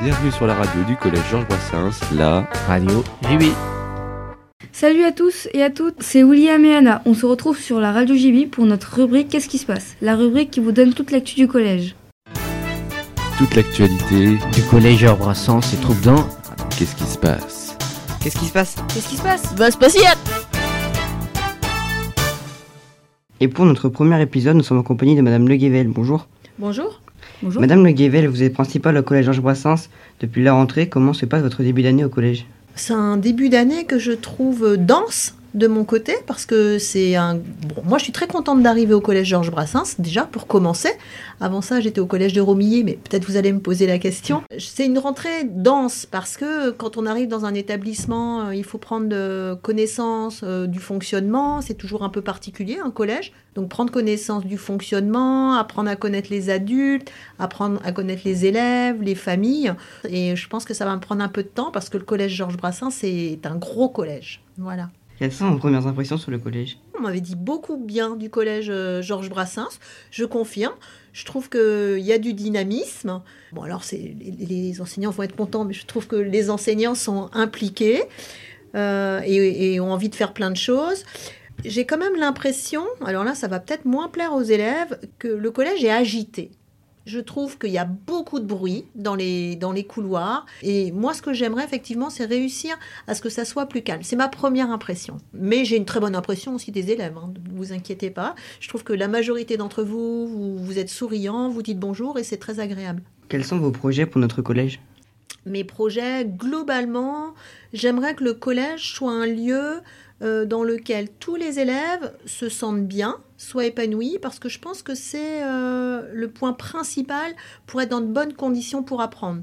Bienvenue sur la radio du collège Georges Brassens, la Radio JB. Salut à tous et à toutes, c'est William et Anna. On se retrouve sur la radio JB pour notre rubrique Qu'est-ce qui se passe? La rubrique qui vous donne toute l'actu du collège. toute l'actualité. Du collège Georges Brassens se trouve dans Qu'est-ce qui se passe? Qu'est-ce qui se passe? Qu'est-ce qui se passe? Va spatial Et pour notre premier épisode, nous sommes en compagnie de Madame Le Guével. Bonjour. Bonjour. Bonjour. Madame Le Guével, vous êtes principale au collège Georges Brassens. Depuis la rentrée, comment se passe votre début d'année au collège? C'est un début d'année que je trouve dense de mon côté parce que c'est un. Bon, moi, je suis très contente d'arriver au collège Georges Brassens déjà pour commencer. Avant ça, j'étais au collège de Romilly, mais peut-être vous allez me poser la question. C'est une rentrée dense parce que quand on arrive dans un établissement, euh, il faut prendre euh, connaissance euh, du fonctionnement. C'est toujours un peu particulier un collège. Donc prendre connaissance du fonctionnement, apprendre à connaître les adultes, apprendre à connaître les élèves, les familles. Et je pense que ça va me prendre un peu de temps parce que le collège Georges Brassens c'est un gros collège. Voilà. Quelles sont vos premières impressions sur le collège? On m'avait dit beaucoup bien du collège euh, Georges Brassens. Je confirme. Je trouve qu'il y a du dynamisme. Bon, alors, les enseignants vont être contents, mais je trouve que les enseignants sont impliqués euh, et, et ont envie de faire plein de choses. J'ai quand même l'impression, alors là, ça va peut-être moins plaire aux élèves, que le collège est agité. Je trouve qu'il y a beaucoup de bruit dans les, dans les couloirs. Et moi, ce que j'aimerais effectivement, c'est réussir à ce que ça soit plus calme. C'est ma première impression. Mais j'ai une très bonne impression aussi des élèves. hein. Ne vous inquiétez pas. Je trouve que la majorité d'entre vous, vous, vous êtes souriants, vous dites bonjour et c'est très agréable. Quels sont vos projets pour notre collège? Mes projets, globalement, j'aimerais que le collège soit un lieu euh, dans lequel tous les élèves se sentent bien, soient épanouis, parce que je pense que c'est euh, le point principal pour être dans de bonnes conditions pour apprendre.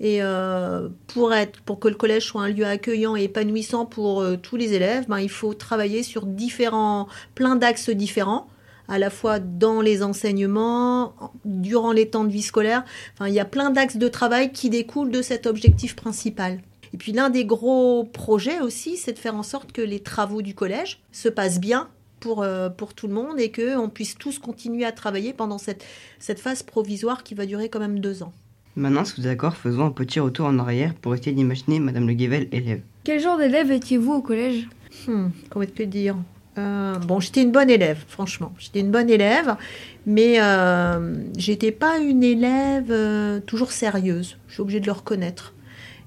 Et euh, pour, être, pour que le collège soit un lieu accueillant et épanouissant pour tous les élèves, ben, il faut travailler sur différents, plein d'axes différents, à la fois dans les enseignements, en- durant les temps de vie scolaire. Enfin, il y a plein d'axes de travail qui découlent de cet objectif principal. Et puis l'un des gros projets aussi, c'est de faire en sorte que les travaux du collège se passent bien pour, euh, pour tout le monde et qu'on puisse tous continuer à travailler pendant cette, cette phase provisoire qui va durer quand même deux ans. Maintenant, si vous êtes d'accord, faisons un petit retour en arrière pour essayer d'imaginer Madame Le Guével élève. Quel genre d'élève étiez-vous au collège? Hmm, comment te dire? Euh, Bon, j'étais une bonne élève, franchement. J'étais une bonne élève, mais euh, j'étais pas une élève euh, toujours sérieuse. Je suis obligée de le reconnaître.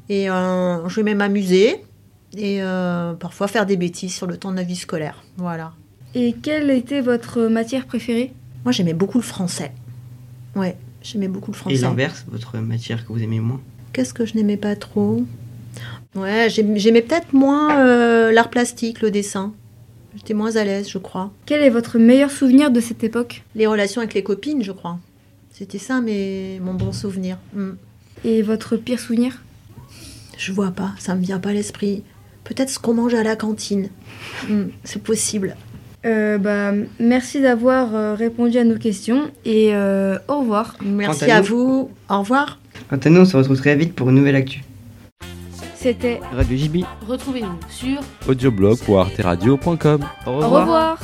Et euh, je aimais m'amuser et euh, parfois faire des bêtises sur le temps de la vie scolaire. Voilà. Et quelle était votre matière préférée? Moi, j'aimais beaucoup le français. Ouais, j'aimais beaucoup le Et français. l'inverse, votre matière que vous aimez moins? Qu'est-ce que je n'aimais pas trop? Ouais, j'aim- j'aimais peut-être moins euh, l'art plastique, le dessin. J'étais moins à l'aise, je crois. Quel est votre meilleur souvenir de cette époque? Les relations avec les copines, je crois. C'était ça, mais mon bon souvenir. Hmm. Et votre pire souvenir? Je vois pas, ça me vient pas à l'esprit. Peut-être ce qu'on mange à la cantine. Hmm, C'est possible. Euh, bah, Merci d'avoir euh, répondu à nos questions et euh, au revoir. Merci à vous. Au revoir. Quant à nous, on se retrouve très vite pour une nouvelle actu. C'était Radio JB. Retrouvez-nous sur audioblog.arteradio.com Au au revoir.